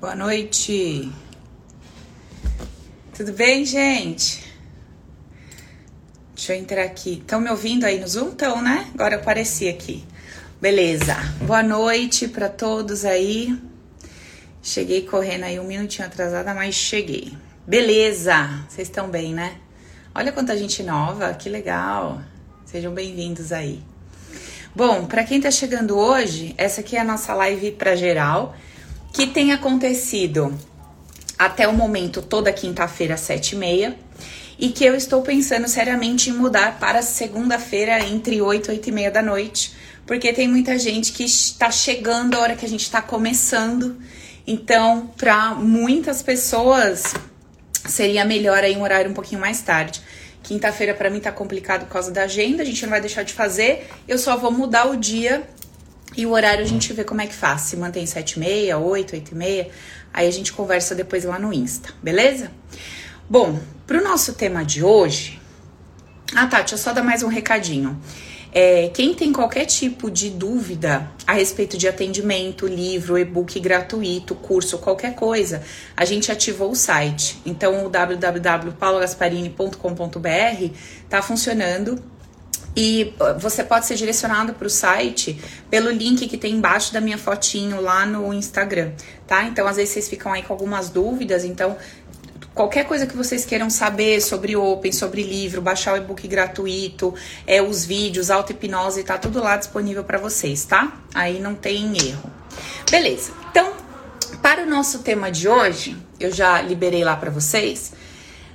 Boa noite. Tudo bem, gente? Deixa eu entrar aqui. Estão me ouvindo aí no Zoom? Estão, né? Agora eu apareci aqui. Beleza. Boa noite para todos aí. Cheguei correndo aí um minutinho atrasada, mas cheguei. Beleza. Vocês estão bem, né? Olha quanta gente nova, que legal. Sejam bem-vindos aí. Bom, para quem tá chegando hoje, essa aqui é a nossa live para geral que tem acontecido até o momento toda quinta-feira às sete e meia que eu estou pensando seriamente em mudar para segunda-feira entre oito e oito e meia da noite, porque tem muita gente que está chegando a hora que a gente está começando. Então, para muitas pessoas seria melhor aí um horário um pouquinho mais tarde. Quinta-feira para mim tá complicado por causa da agenda, a gente não vai deixar de fazer. Eu só vou mudar o dia e o horário a gente vê como é que faz. Se mantém 7 e meia, 8, 8 e meia. Aí a gente conversa depois lá no Insta, beleza? Bom, pro nosso tema de hoje. Ah, tá, eu só dar mais um recadinho. É, quem tem qualquer tipo de dúvida a respeito de atendimento, livro, e-book gratuito, curso, qualquer coisa, a gente ativou o site. Então, o www.paulogasparini.com.br tá funcionando e você pode ser direcionado para o site pelo link que tem embaixo da minha fotinho lá no Instagram, tá? Então, às vezes vocês ficam aí com algumas dúvidas, então qualquer coisa que vocês queiram saber sobre Open, sobre livro, baixar o e-book gratuito, é, os vídeos, auto-hipnose, tá tudo lá disponível para vocês, tá? Aí não tem erro. Beleza, então, para o nosso tema de hoje, eu já liberei lá para vocês,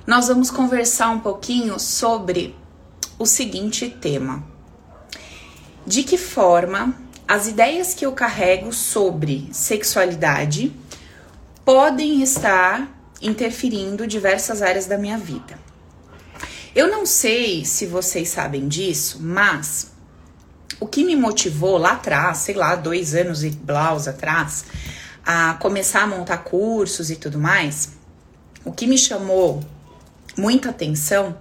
nós vamos conversar um pouquinho sobre o seguinte tema: De que forma as ideias que eu carrego sobre sexualidade podem estar interferindo diversas áreas da minha vida? Eu não sei se vocês sabem disso, mas o que me motivou lá atrás, sei lá, dois anos e blaus atrás, a começar a montar cursos e tudo mais, o que me chamou muita atenção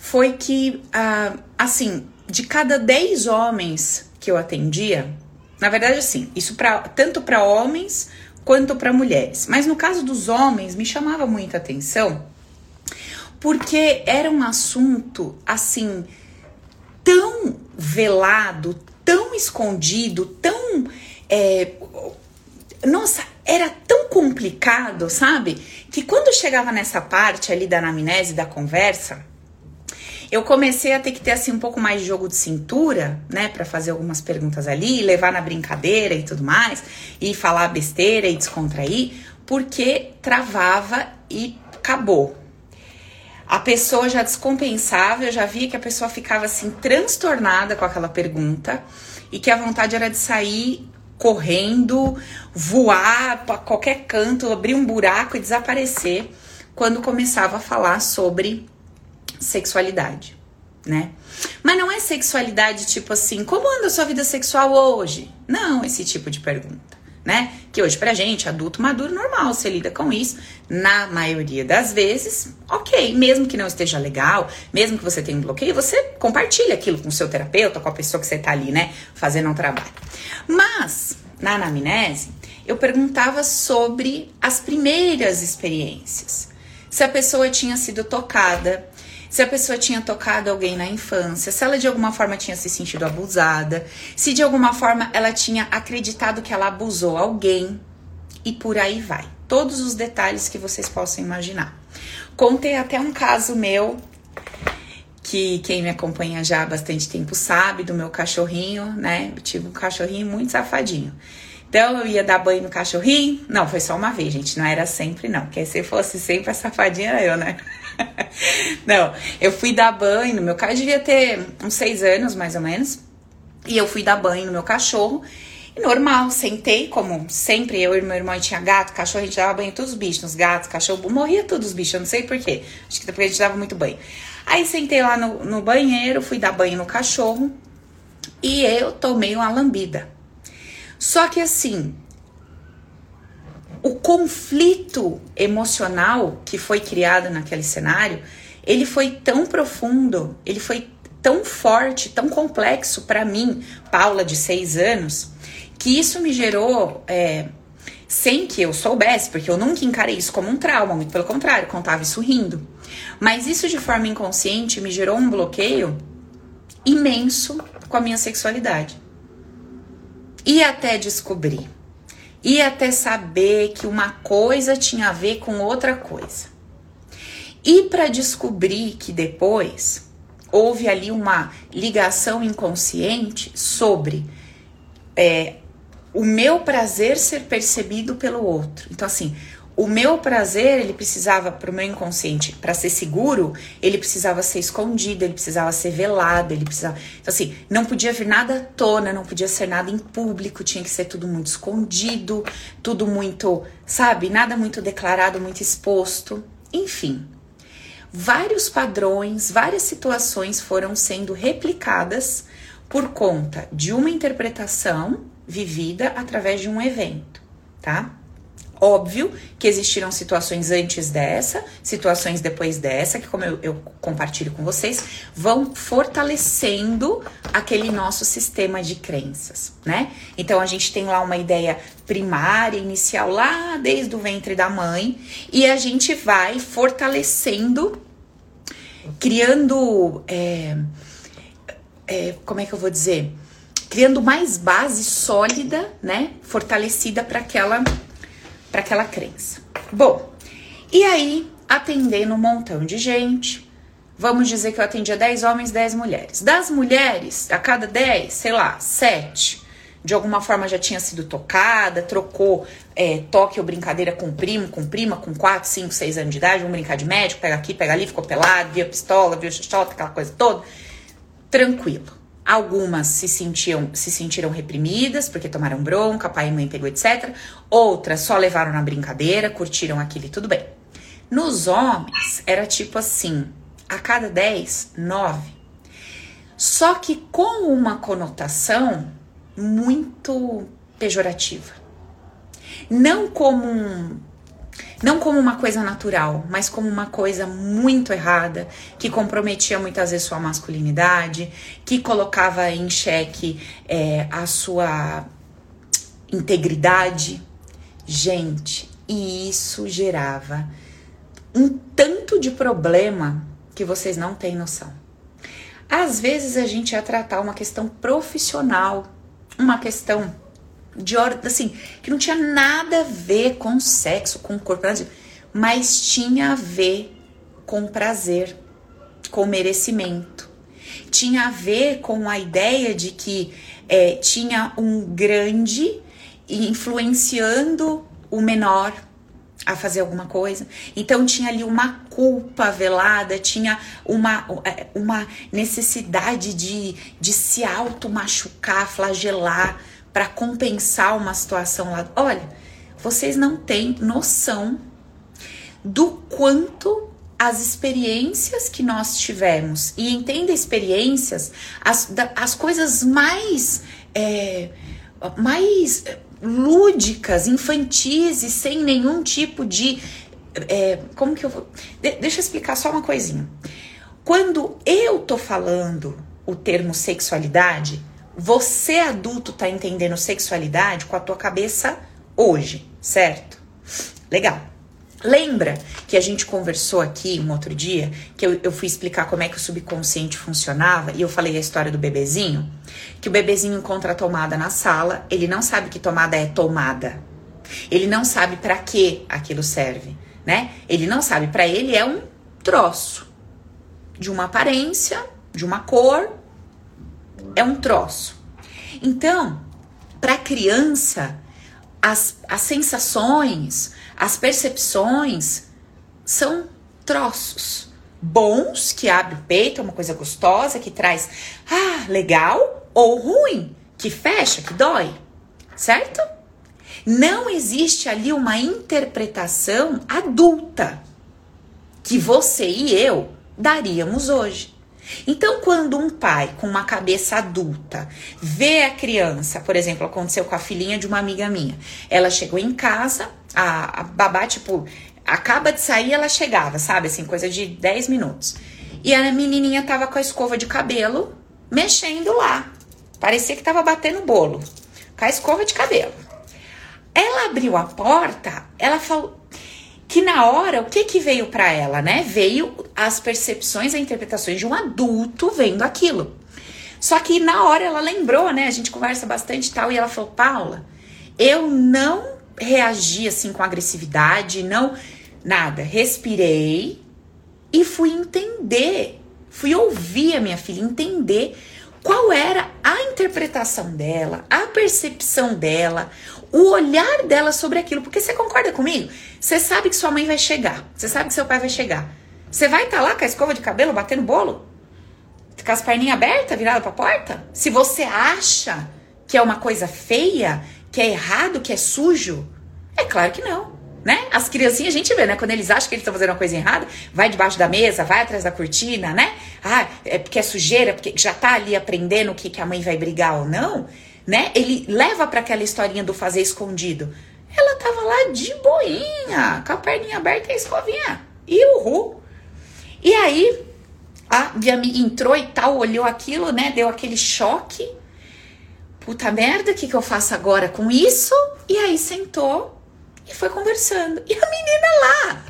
foi que, ah, assim, de cada 10 homens que eu atendia, na verdade, assim, isso pra, tanto para homens quanto para mulheres. Mas no caso dos homens, me chamava muita atenção porque era um assunto, assim, tão velado, tão escondido, tão. É, nossa, era tão complicado, sabe? Que quando chegava nessa parte ali da anamnese, da conversa, eu comecei a ter que ter assim um pouco mais de jogo de cintura, né, para fazer algumas perguntas ali, levar na brincadeira e tudo mais, e falar besteira e descontrair, porque travava e acabou. A pessoa já descompensava, eu já via que a pessoa ficava assim transtornada com aquela pergunta e que a vontade era de sair correndo, voar para qualquer canto, abrir um buraco e desaparecer quando começava a falar sobre sexualidade, né? Mas não é sexualidade tipo assim, como anda a sua vida sexual hoje? Não, esse tipo de pergunta, né? Que hoje pra gente, adulto maduro, normal, você lida com isso. Na maioria das vezes, ok, mesmo que não esteja legal, mesmo que você tenha um bloqueio, você compartilha aquilo com o seu terapeuta, com a pessoa que você tá ali, né, fazendo um trabalho. Mas, na anamnese, eu perguntava sobre as primeiras experiências. Se a pessoa tinha sido tocada, se a pessoa tinha tocado alguém na infância, se ela de alguma forma tinha se sentido abusada, se de alguma forma ela tinha acreditado que ela abusou alguém e por aí vai. Todos os detalhes que vocês possam imaginar. Contei até um caso meu que quem me acompanha já há bastante tempo sabe do meu cachorrinho, né? Eu tive um cachorrinho muito safadinho. Então eu ia dar banho no cachorrinho. Não, foi só uma vez, gente. Não era sempre, não. Porque se fosse sempre a safadinha era eu, né? não, eu fui dar banho no meu cachorro. devia ter uns seis anos, mais ou menos. E eu fui dar banho no meu cachorro. E normal, sentei, como sempre, eu e meu irmão tinha gato, cachorro, a gente dava banho em todos os bichos, nos gatos, cachorro, morria todos os bichos, eu não sei porquê. Acho que depois a gente dava muito banho. Aí sentei lá no, no banheiro, fui dar banho no cachorro e eu tomei uma lambida. Só que assim, o conflito emocional que foi criado naquele cenário, ele foi tão profundo, ele foi tão forte, tão complexo para mim, Paula de seis anos, que isso me gerou é, sem que eu soubesse, porque eu nunca encarei isso como um trauma, muito pelo contrário, contava isso rindo. Mas isso de forma inconsciente me gerou um bloqueio imenso com a minha sexualidade. E até descobrir. E até saber que uma coisa tinha a ver com outra coisa. E para descobrir que depois houve ali uma ligação inconsciente sobre é, o meu prazer ser percebido pelo outro. Então, assim, o meu prazer, ele precisava, para o meu inconsciente, para ser seguro, ele precisava ser escondido, ele precisava ser velado, ele precisava. Então, assim, não podia vir nada à tona, não podia ser nada em público, tinha que ser tudo muito escondido, tudo muito, sabe, nada muito declarado, muito exposto. Enfim, vários padrões, várias situações foram sendo replicadas por conta de uma interpretação vivida através de um evento, tá? Óbvio que existiram situações antes dessa, situações depois dessa, que, como eu, eu, compartilho com vocês, vão fortalecendo aquele nosso sistema de crenças, né? Então a gente tem lá uma ideia primária, inicial, lá desde o ventre da mãe, e a gente vai fortalecendo, criando. É, é, como é que eu vou dizer? Criando mais base sólida, né? Fortalecida para aquela para aquela crença. Bom, e aí, atendendo um montão de gente, vamos dizer que eu atendia 10 homens, 10 mulheres. Das mulheres, a cada 10, sei lá, 7, de alguma forma já tinha sido tocada, trocou é, toque ou brincadeira com primo, com prima, com 4, 5, 6 anos de idade, vamos brincar de médico, pega aqui, pega ali, ficou pelado, via pistola, viu xoxota, aquela coisa toda. Tranquilo. Algumas se sentiam se sentiram reprimidas porque tomaram bronca, pai e mãe pegou, etc. Outras só levaram na brincadeira, curtiram aquilo e tudo bem. Nos homens era tipo assim, a cada 10, 9. Só que com uma conotação muito pejorativa. Não como um não como uma coisa natural, mas como uma coisa muito errada, que comprometia muitas vezes sua masculinidade, que colocava em xeque é, a sua integridade. Gente, e isso gerava um tanto de problema que vocês não têm noção. Às vezes a gente ia tratar uma questão profissional, uma questão de ordem, assim, que não tinha nada a ver com sexo, com corpo, mas tinha a ver com prazer, com merecimento. Tinha a ver com a ideia de que é, tinha um grande influenciando o menor a fazer alguma coisa. Então tinha ali uma culpa velada, tinha uma, é, uma necessidade de, de se auto-machucar, flagelar para compensar uma situação lá. Olha, vocês não têm noção do quanto as experiências que nós tivemos e entenda experiências as, as coisas mais é, mais lúdicas, infantis e sem nenhum tipo de é, como que eu vou de, deixa eu explicar só uma coisinha quando eu tô falando o termo sexualidade você adulto tá entendendo sexualidade com a tua cabeça hoje, certo? Legal. Lembra que a gente conversou aqui um outro dia, que eu, eu, fui explicar como é que o subconsciente funcionava e eu falei a história do bebezinho? Que o bebezinho encontra a tomada na sala, ele não sabe que tomada é tomada. Ele não sabe para que aquilo serve, né? Ele não sabe, para ele é um troço de uma aparência, de uma cor, é um troço. Então, para criança, as, as sensações, as percepções são troços bons que abre o peito, é uma coisa gostosa que traz ah, legal ou ruim, que fecha, que dói, certo? Não existe ali uma interpretação adulta que você e eu daríamos hoje. Então, quando um pai com uma cabeça adulta vê a criança, por exemplo, aconteceu com a filhinha de uma amiga minha, ela chegou em casa, a, a babá, tipo, acaba de sair, ela chegava, sabe, assim, coisa de 10 minutos. E a menininha tava com a escova de cabelo mexendo lá. Parecia que tava batendo bolo. Com a escova de cabelo. Ela abriu a porta, ela falou que na hora, o que que veio para ela, né? Veio as percepções, as interpretações de um adulto vendo aquilo. Só que na hora ela lembrou, né? A gente conversa bastante e tal, e ela falou: Paula, eu não reagi assim com agressividade, não nada. Respirei e fui entender, fui ouvir a minha filha, entender qual era a interpretação dela, a percepção dela, o olhar dela sobre aquilo. Porque você concorda comigo? Você sabe que sua mãe vai chegar, você sabe que seu pai vai chegar. Você vai estar tá lá com a escova de cabelo batendo bolo? Com as perninhas abertas, virada pra porta? Se você acha que é uma coisa feia, que é errado, que é sujo, é claro que não. Né? As criancinhas a gente vê, né? Quando eles acham que eles estão fazendo uma coisa errada, vai debaixo da mesa, vai atrás da cortina, né? Ah, é porque é sujeira, porque já tá ali aprendendo o que, que a mãe vai brigar ou não né? Ele leva para aquela historinha do fazer escondido. Ela tava lá de boinha, com a perninha aberta e a escovinha. E ru. E aí, a minha amiga entrou e tal, olhou aquilo, né? Deu aquele choque. Puta merda, o que, que eu faço agora com isso? E aí sentou e foi conversando. E a menina lá.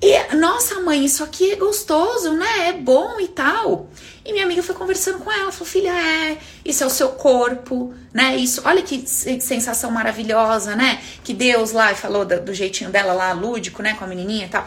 E, nossa, mãe, isso aqui é gostoso, né? É bom e tal. E minha amiga foi conversando com ela, falou: "Filha, é, isso é o seu corpo, né? Isso, olha que sensação maravilhosa, né? Que Deus lá falou do, do jeitinho dela lá, lúdico, né, com a menininha e tal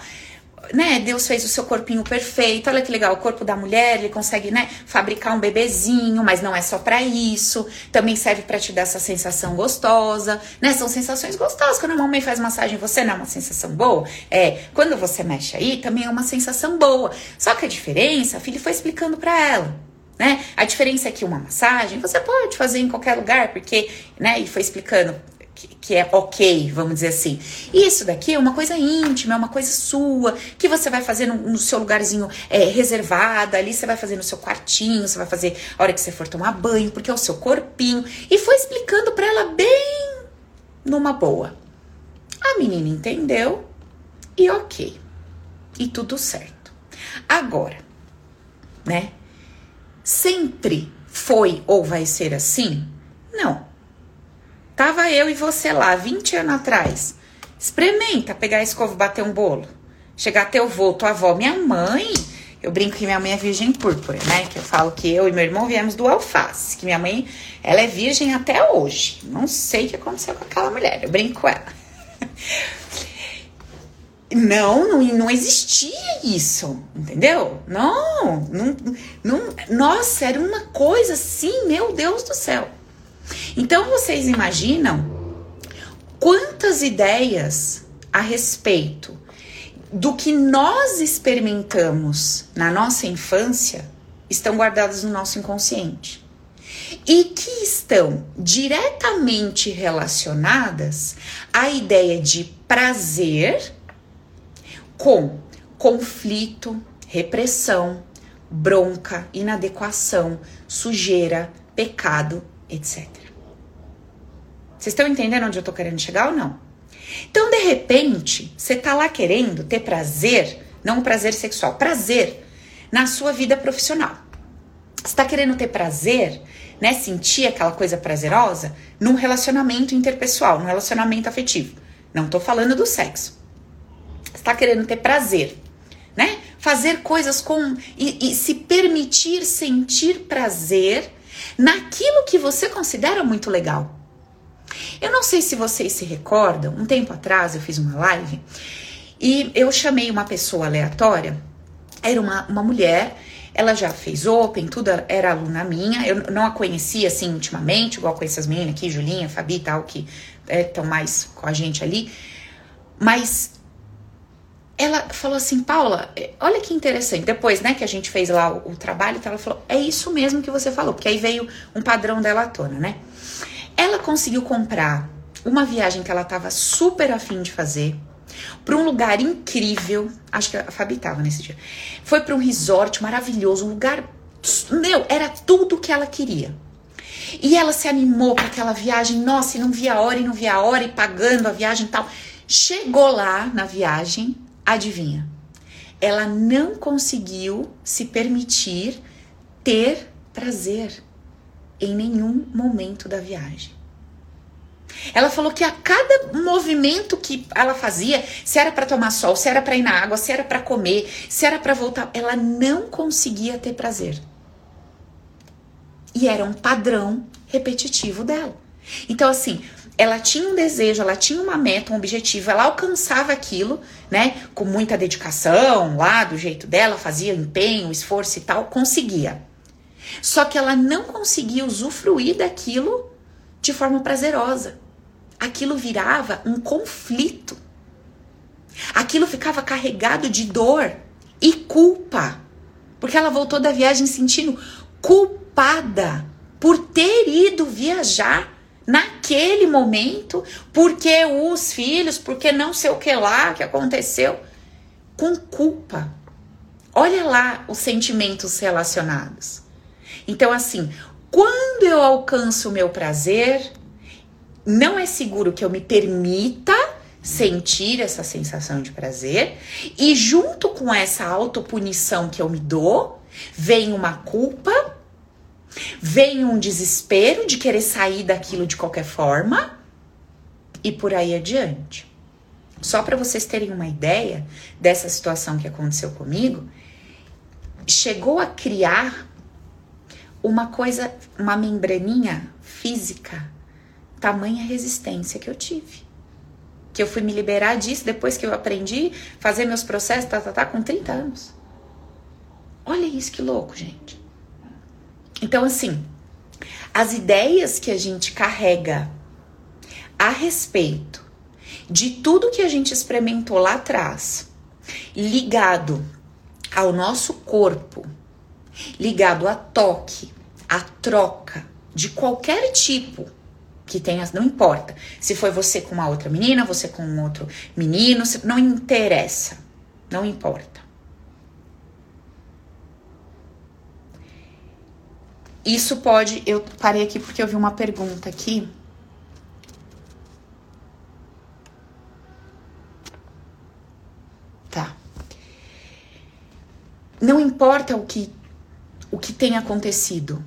né, Deus fez o seu corpinho perfeito. Olha que legal, o corpo da mulher, ele consegue, né, fabricar um bebezinho, mas não é só para isso. Também serve para te dar essa sensação gostosa, né? São sensações gostosas. Quando a mamãe faz massagem, você não é uma sensação boa? É, quando você mexe aí, também é uma sensação boa. Só que a diferença, a filha foi explicando para ela. Né? A diferença é que uma massagem você pode fazer em qualquer lugar, porque, né, e foi explicando que, é ok, vamos dizer assim. Isso daqui é uma coisa íntima, é uma coisa sua, que você vai fazer no, no seu lugarzinho é, reservado, ali você vai fazer no seu quartinho, você vai fazer a hora que você for tomar banho, porque é o seu corpinho. E foi explicando para ela bem numa boa. A menina entendeu e ok. E tudo certo. Agora, né? Sempre foi ou vai ser assim? Não. Tava eu e você lá, 20 anos atrás. Experimenta pegar a escova e bater um bolo. Chegar até o vô, tua avó, minha mãe. Eu brinco que minha mãe é virgem púrpura, né? Que eu falo que eu e meu irmão viemos do alface. Que minha mãe, ela é virgem até hoje. Não sei o que aconteceu com aquela mulher. Eu brinco com ela. Não, não, não existia isso, entendeu? Não, não, não, nossa, era uma coisa assim, meu Deus do céu. Então vocês imaginam quantas ideias a respeito do que nós experimentamos na nossa infância estão guardadas no nosso inconsciente. E que estão diretamente relacionadas à ideia de prazer com conflito, repressão, bronca, inadequação, sujeira, pecado etc. Vocês estão entendendo onde eu tô querendo chegar ou não? Então, de repente, você tá lá querendo ter prazer, não prazer sexual, prazer na sua vida profissional. Você tá querendo ter prazer, né? Sentir aquela coisa prazerosa num relacionamento interpessoal, num relacionamento afetivo. Não tô falando do sexo. Você tá querendo ter prazer, né? Fazer coisas com. e, e se permitir sentir prazer naquilo que você considera muito legal. Eu não sei se vocês se recordam, um tempo atrás eu fiz uma live e eu chamei uma pessoa aleatória, era uma, uma mulher, ela já fez Open, tudo era aluna minha, eu não a conhecia assim intimamente, igual conheço as meninas aqui, Julinha, Fabi e tal, que estão é, mais com a gente ali, mas ela falou assim, Paula, é, olha que interessante. Depois, né, que a gente fez lá o, o trabalho, ela falou, é isso mesmo que você falou, porque aí veio um padrão dela à tona, né? Ela conseguiu comprar uma viagem que ela tava super afim de fazer para um lugar incrível. Acho que a Fabi tava nesse dia. Foi para um resort maravilhoso, um lugar. Meu, era tudo que ela queria. E ela se animou para aquela viagem, nossa, e não via a hora, e não via a hora, e pagando a viagem e tal. Chegou lá na viagem, Adivinha? Ela não conseguiu se permitir ter prazer em nenhum momento da viagem. Ela falou que a cada movimento que ela fazia, se era para tomar sol, se era para ir na água, se era para comer, se era para voltar, ela não conseguia ter prazer. E era um padrão repetitivo dela. Então, assim, ela tinha um desejo, ela tinha uma meta, um objetivo, ela alcançava aquilo, né, com muita dedicação, lá do jeito dela, fazia empenho, esforço e tal, conseguia. Só que ela não conseguia usufruir daquilo de forma prazerosa aquilo virava um conflito. Aquilo ficava carregado de dor e culpa. Porque ela voltou da viagem sentindo culpada por ter ido viajar naquele momento, porque os filhos, porque não sei o que lá que aconteceu, com culpa. Olha lá os sentimentos relacionados. Então, assim, quando eu alcanço o meu prazer, não é seguro que eu me permita sentir essa sensação de prazer e junto com essa autopunição que eu me dou, vem uma culpa, vem um desespero de querer sair daquilo de qualquer forma e por aí adiante. Só para vocês terem uma ideia dessa situação que aconteceu comigo, chegou a criar uma coisa, uma membraninha física tamanha resistência que eu tive. Que eu fui me liberar disso depois que eu aprendi fazer meus processos, tá, tá, tá, com 30 anos. Olha isso que louco, gente. Então, assim, as ideias que a gente carrega a respeito de tudo que a gente experimentou lá atrás, ligado ao nosso corpo, ligado a toque, a troca de qualquer tipo, que tenha, não importa. Se foi você com uma outra menina, você com um outro menino, não interessa. Não importa. Isso pode. Eu parei aqui porque eu vi uma pergunta aqui. Tá. Não importa o que o que tem acontecido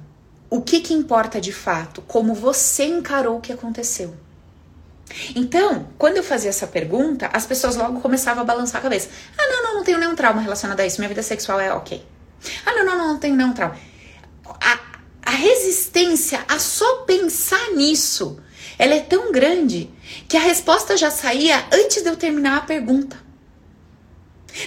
o que, que importa de fato? Como você encarou o que aconteceu. Então, quando eu fazia essa pergunta, as pessoas logo começavam a balançar a cabeça. Ah, não, não, não tenho nenhum trauma relacionado a isso. Minha vida sexual é ok. Ah, não, não, não, não tenho nenhum trauma. A, resistência a só pensar nisso, ela é tão grande que a resposta já saía antes de eu terminar a pergunta.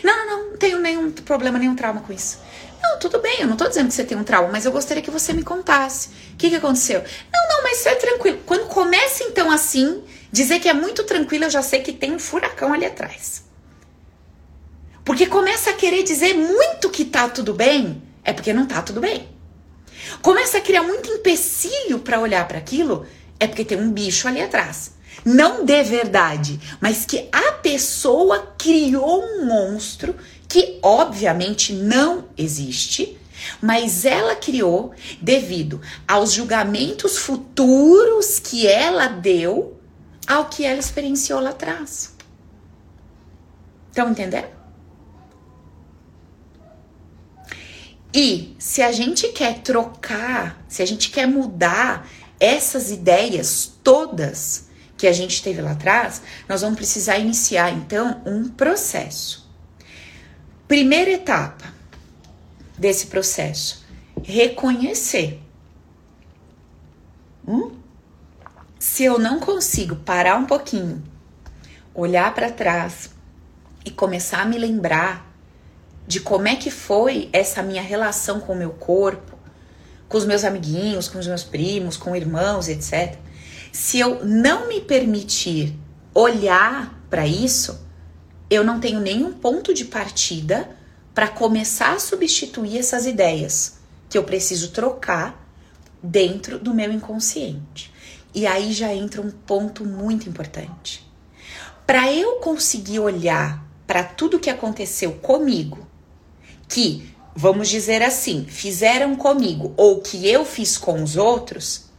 Não, não, não, não tenho nenhum problema, nenhum trauma com isso. Não, tudo bem, eu não tô dizendo que você tem um trauma, mas eu gostaria que você me contasse. O que, que aconteceu? Não, não, mas é tranquilo. Quando começa então assim, dizer que é muito tranquilo, eu já sei que tem um furacão ali atrás. Porque começa a querer dizer muito que tá tudo bem, é porque não tá tudo bem. Começa a criar muito empecilho para olhar para aquilo, é porque tem um bicho ali atrás. Não de verdade, mas que a pessoa criou um monstro que obviamente não existe, mas ela criou devido aos julgamentos futuros que ela deu ao que ela experienciou lá atrás. Estão entendendo? E se a gente quer trocar, se a gente quer mudar essas ideias todas que a gente teve lá atrás, nós vamos precisar iniciar então um processo. Primeira etapa desse processo: reconhecer. Hum? Se eu não consigo parar um pouquinho, olhar para trás e começar a me lembrar de como é que foi essa minha relação com o meu corpo, com os meus amiguinhos, com os meus primos, com irmãos, etc. Se eu não me permitir olhar para isso, eu não tenho nenhum ponto de partida para começar a substituir essas ideias que eu preciso trocar dentro do meu inconsciente. E aí já entra um ponto muito importante. Para eu conseguir olhar para tudo que aconteceu comigo, que, vamos dizer assim, fizeram comigo ou que eu fiz com os outros,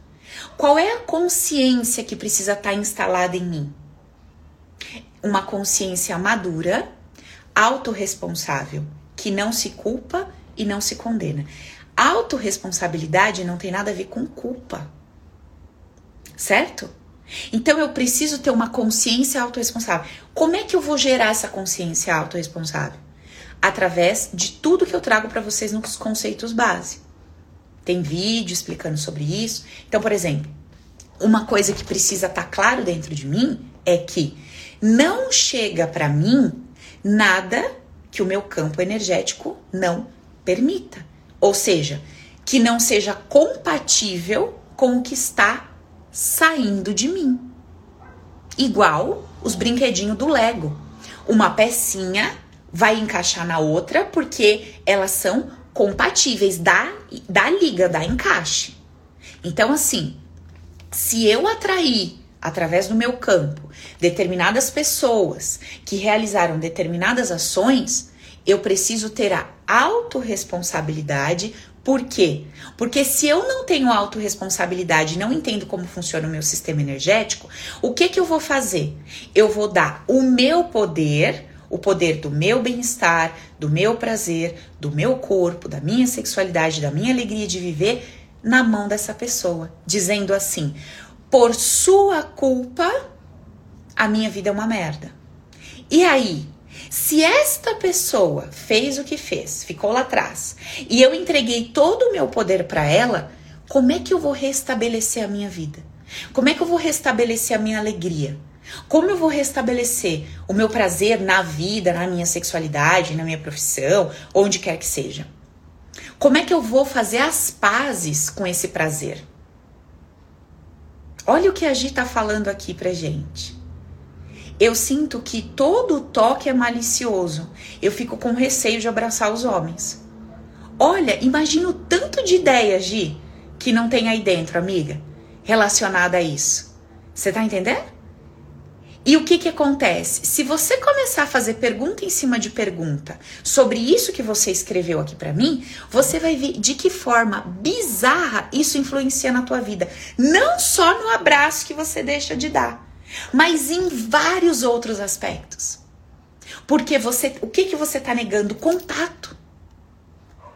qual é a consciência que precisa estar tá instalada em mim? uma consciência madura, autorresponsável, que não se culpa e não se condena. Autoresponsabilidade não tem nada a ver com culpa. Certo? Então eu preciso ter uma consciência autorresponsável. Como é que eu vou gerar essa consciência autorresponsável? Através de tudo que eu trago para vocês nos conceitos base. Tem vídeo explicando sobre isso. Então, por exemplo, uma coisa que precisa estar tá claro dentro de mim é que não chega para mim nada que o meu campo energético não permita. Ou seja, que não seja compatível com o que está saindo de mim. Igual os brinquedinhos do Lego. Uma pecinha vai encaixar na outra porque elas são compatíveis, dá, dá liga, dá encaixe. Então, assim, se eu atrair através do meu campo determinadas pessoas que realizaram determinadas ações, eu preciso ter a autorresponsabilidade. Por quê? Porque se eu não tenho autorresponsabilidade, não entendo como funciona o meu sistema energético, o que que eu vou fazer? Eu vou dar o meu poder, o poder do meu bem-estar, do meu prazer, do meu corpo, da minha sexualidade, da minha alegria de viver na mão dessa pessoa, dizendo assim: por sua culpa, a minha vida é uma merda. E aí, se esta pessoa fez o que fez, ficou lá atrás, e eu entreguei todo o meu poder para ela, como é que eu vou restabelecer a minha vida? Como é que eu vou restabelecer a minha alegria? Como eu vou restabelecer o meu prazer na vida, na minha sexualidade, na minha profissão, onde quer que seja? Como é que eu vou fazer as pazes com esse prazer? Olha o que a Gi tá falando aqui pra gente. Eu sinto que todo toque é malicioso. Eu fico com receio de abraçar os homens. Olha, imagina o tanto de ideias, Gi, que não tem aí dentro, amiga, relacionada a isso. Você tá entendendo? E o que que acontece? Se você começar a fazer pergunta em cima de pergunta sobre isso que você escreveu aqui para mim, você vai ver de que forma bizarra isso influencia na tua vida, não só no abraço que você deixa de dar, mas em vários outros aspectos. Porque você, o que que você tá negando? Contato.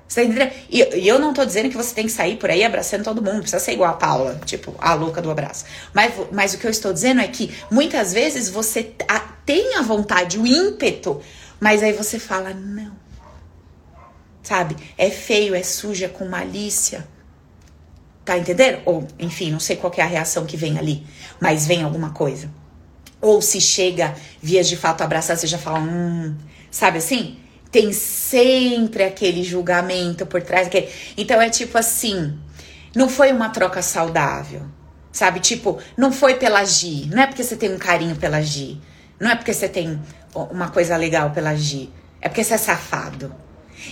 Você tá? E, e, eu não tô dizendo que você tem que sair por aí abraçando todo mundo, precisa ser igual a Paula, tipo, a louca do abraço. Mas, mas o que eu estou dizendo é que muitas vezes você a, tem a vontade, o ímpeto, mas aí você fala, não. Sabe? É feio, é suja, com malícia. Tá entendendo? Ou, enfim, não sei qual é a reação que vem ali, mas vem alguma coisa. Ou se chega, vias de fato abraçar, você já fala, hum, sabe assim? Tem sempre aquele julgamento por trás. Aquele... Então é tipo assim, não foi uma troca saudável, sabe? Tipo, não foi pela Gi, não é porque você tem um carinho pela Gi, não é porque você tem uma coisa legal pela Gi, é porque você é safado.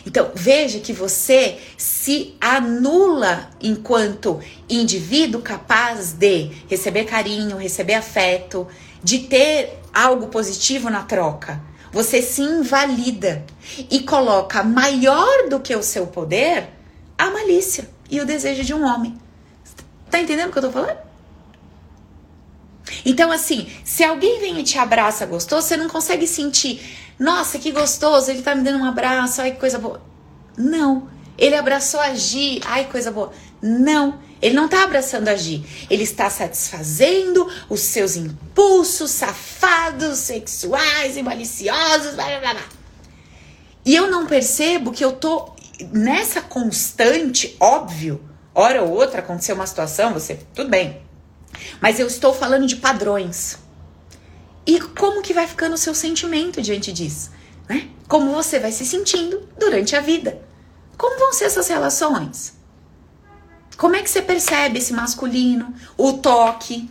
Então, veja que você se anula enquanto indivíduo capaz de receber carinho, receber afeto, de ter algo positivo na troca. Você se invalida e coloca maior do que o seu poder a malícia e o desejo de um homem. Tá entendendo o que eu tô falando? Então, assim, se alguém vem e te abraça gostoso, você não consegue sentir, nossa, que gostoso, ele tá me dando um abraço, ai, que coisa boa. Não. Ele abraçou a Gi, ai, coisa boa. Não. Ele não está abraçando agir, ele está satisfazendo os seus impulsos safados, sexuais e maliciosos, blá blá blá. E eu não percebo que eu tô nessa constante, óbvio, hora ou outra aconteceu uma situação, você, tudo bem. Mas eu estou falando de padrões. E como que vai ficando o seu sentimento diante disso, né? Como você vai se sentindo durante a vida? Como vão ser essas relações? Como é que você percebe esse masculino, o toque?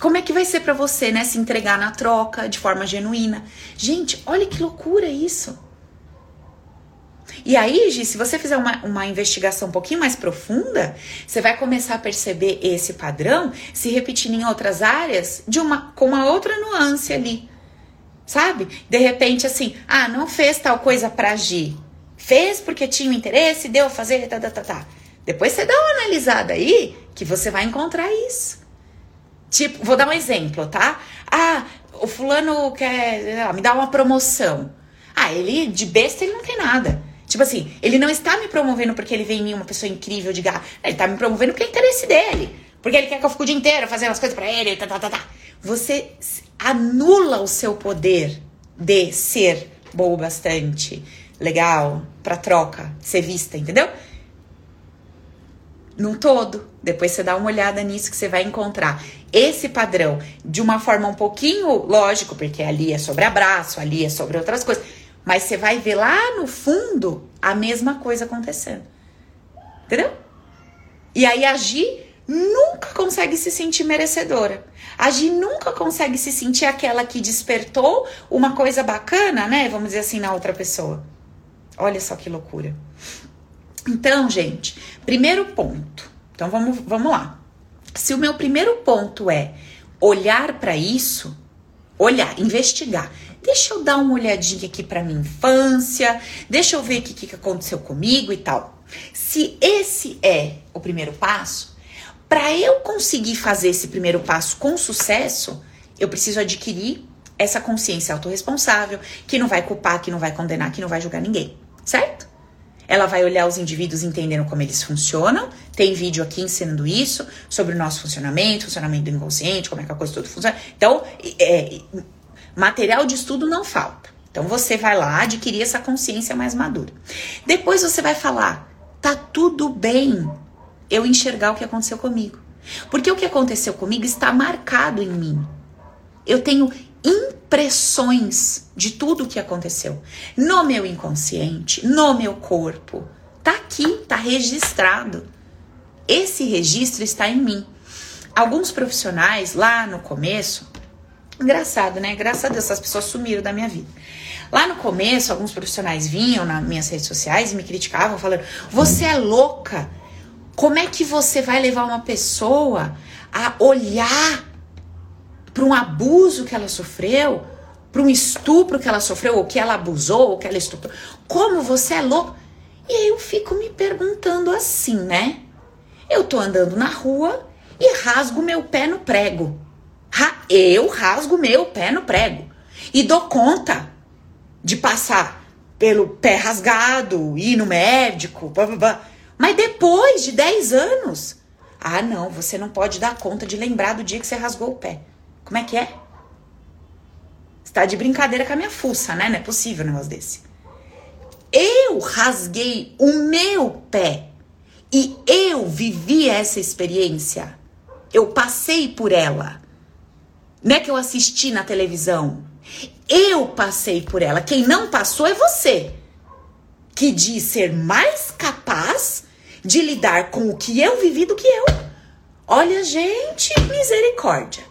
Como é que vai ser para você, né, se entregar na troca de forma genuína? Gente, olha que loucura isso. E aí, Gi, se você fizer uma, uma investigação um pouquinho mais profunda, você vai começar a perceber esse padrão se repetindo em outras áreas de uma com uma outra nuance ali. Sabe? De repente, assim, ah, não fez tal coisa pra Gi. Fez porque tinha interesse, deu a fazer, tá, tá, tá, tá. Depois você dá uma analisada aí que você vai encontrar isso. Tipo, vou dar um exemplo, tá? Ah, o fulano quer me dar uma promoção. Ah, ele de besta ele não tem nada. Tipo assim, ele não está me promovendo porque ele vê em mim uma pessoa incrível de garra. Ele está me promovendo porque é interesse dele. Porque ele quer que eu fique o dia inteiro fazendo as coisas para ele, tá, tá, tá, tá. Você anula o seu poder de ser boa bastante, legal, pra troca, ser vista, entendeu? Num todo. Depois você dá uma olhada nisso que você vai encontrar esse padrão de uma forma um pouquinho lógico, porque ali é sobre abraço, ali é sobre outras coisas. Mas você vai ver lá no fundo a mesma coisa acontecendo. Entendeu? E aí agir nunca consegue se sentir merecedora. A Gi nunca consegue se sentir aquela que despertou uma coisa bacana, né? Vamos dizer assim, na outra pessoa. Olha só que loucura. Então, gente, primeiro ponto. Então vamos, vamos lá. Se o meu primeiro ponto é olhar para isso, olhar, investigar. Deixa eu dar uma olhadinha aqui para minha infância, deixa eu ver o que, que aconteceu comigo e tal. Se esse é o primeiro passo, para eu conseguir fazer esse primeiro passo com sucesso, eu preciso adquirir essa consciência autorresponsável, que não vai culpar, que não vai condenar, que não vai julgar ninguém, certo? Ela vai olhar os indivíduos entendendo como eles funcionam. Tem vídeo aqui ensinando isso, sobre o nosso funcionamento, funcionamento do inconsciente, como é que a coisa toda funciona. Então, é, material de estudo não falta. Então, você vai lá adquirir essa consciência mais madura. Depois você vai falar: tá tudo bem eu enxergar o que aconteceu comigo. Porque o que aconteceu comigo está marcado em mim. Eu tenho impressões de tudo o que aconteceu no meu inconsciente, no meu corpo. Tá aqui, tá registrado. Esse registro está em mim. Alguns profissionais lá no começo, engraçado, né? Graças a Deus, essas pessoas sumiram da minha vida. Lá no começo, alguns profissionais vinham nas minhas redes sociais e me criticavam, falando: Você é louca como é que você vai levar uma pessoa a olhar para um abuso que ela sofreu, para um estupro que ela sofreu, ou que ela abusou, ou que ela estuprou? Como você é louco? E aí eu fico me perguntando assim, né? Eu tô andando na rua e rasgo meu pé no prego. eu rasgo meu pé no prego. E dou conta de passar pelo pé rasgado, ir no médico, blá, blá, blá. Mas depois de 10 anos, ah, não, você não pode dar conta de lembrar do dia que você rasgou o pé. Como é que é? Está de brincadeira com a minha fuça, né? Não é possível um negócio desse. Eu rasguei o meu pé e eu vivi essa experiência. Eu passei por ela. Não é que eu assisti na televisão. Eu passei por ela. Quem não passou é você que diz ser mais capaz de lidar com o que eu vivi do que eu. Olha, gente, misericórdia.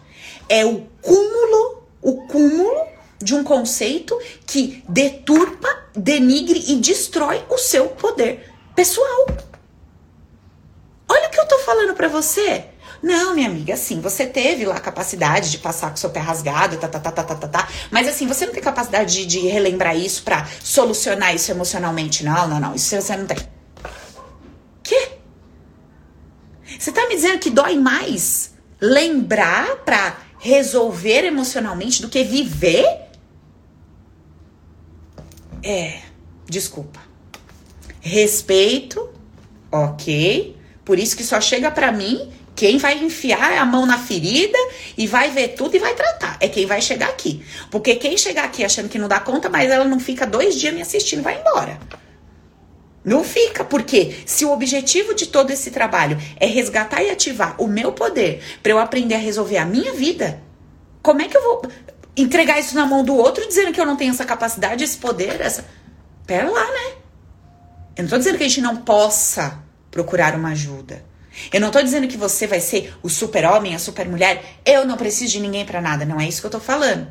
É o cúmulo, o cúmulo de um conceito que deturpa, denigre e destrói o seu poder pessoal. Olha o que eu tô falando para você. Não, minha amiga, assim, você teve lá a capacidade de passar com seu pé rasgado, tá, tá, tá, tá, tá, tá, tá. Mas assim, você não tem capacidade de, de relembrar isso para solucionar isso emocionalmente. Não, não, não. Isso você não tem. Quê? Você tá me dizendo que dói mais lembrar pra resolver emocionalmente do que viver? É, desculpa. Respeito, ok. Por isso que só chega pra mim quem vai enfiar a mão na ferida e vai ver tudo e vai tratar é quem vai chegar aqui. Porque quem chegar aqui achando que não dá conta, mas ela não fica dois dias me assistindo, vai embora. Não fica, porque se o objetivo de todo esse trabalho é resgatar e ativar o meu poder para eu aprender a resolver a minha vida, como é que eu vou entregar isso na mão do outro dizendo que eu não tenho essa capacidade, esse poder, essa. Pera lá, né? Eu não tô dizendo que a gente não possa procurar uma ajuda. Eu não tô dizendo que você vai ser o super-homem, a super-mulher. Eu não preciso de ninguém para nada. Não é isso que eu tô falando.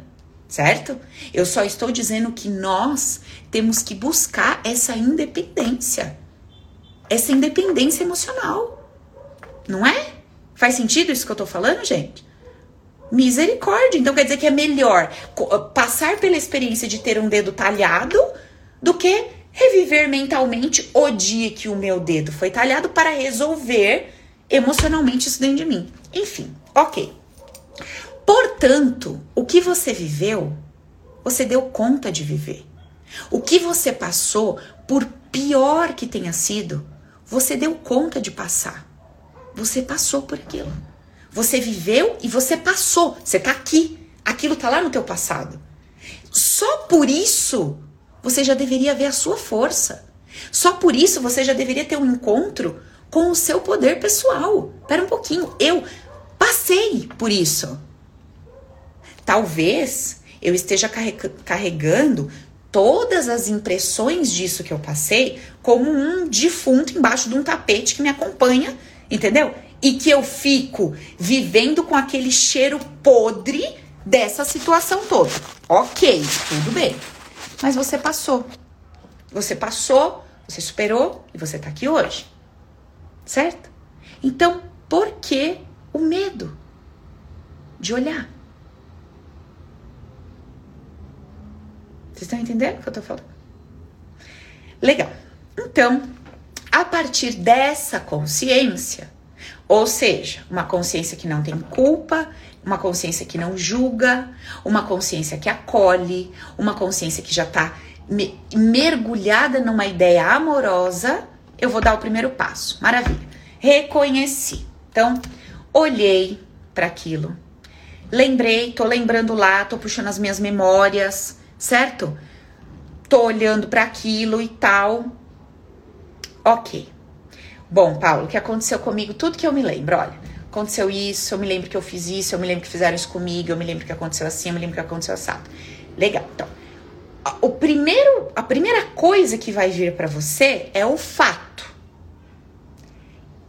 Certo? Eu só estou dizendo que nós temos que buscar essa independência. Essa independência emocional. Não é? Faz sentido isso que eu tô falando, gente? Misericórdia. Então quer dizer que é melhor passar pela experiência de ter um dedo talhado do que reviver mentalmente o dia que o meu dedo foi talhado para resolver emocionalmente isso dentro de mim. Enfim, ok. Portanto, o que você viveu, você deu conta de viver. O que você passou, por pior que tenha sido, você deu conta de passar. Você passou por aquilo. Você viveu e você passou. Você tá aqui. Aquilo tá lá no teu passado. Só por isso você já deveria ver a sua força. Só por isso você já deveria ter um encontro com o seu poder pessoal. Espera um pouquinho, eu passei por isso. Talvez eu esteja carregando todas as impressões disso que eu passei como um defunto embaixo de um tapete que me acompanha, entendeu? E que eu fico vivendo com aquele cheiro podre dessa situação toda. Ok, tudo bem. Mas você passou. Você passou, você superou e você tá aqui hoje. Certo? Então, por que o medo de olhar? Vocês estão entendendo o que eu tô falando? Legal. Então, a partir dessa consciência, ou seja, uma consciência que não tem culpa, uma consciência que não julga, uma consciência que acolhe, uma consciência que já está me mergulhada numa ideia amorosa, eu vou dar o primeiro passo. Maravilha. Reconheci. Então, olhei para aquilo. Lembrei, tô lembrando lá, tô puxando as minhas memórias, certo? Tô olhando para aquilo e tal. OK. Bom, Paulo, o que aconteceu comigo? Tudo que eu me lembro, olha. Aconteceu isso, eu me lembro que eu fiz isso, eu me lembro que fizeram isso comigo, eu me lembro que aconteceu assim, eu me lembro que aconteceu assado. Legal. Então, o primeiro, a primeira coisa que vai vir para você é o fato.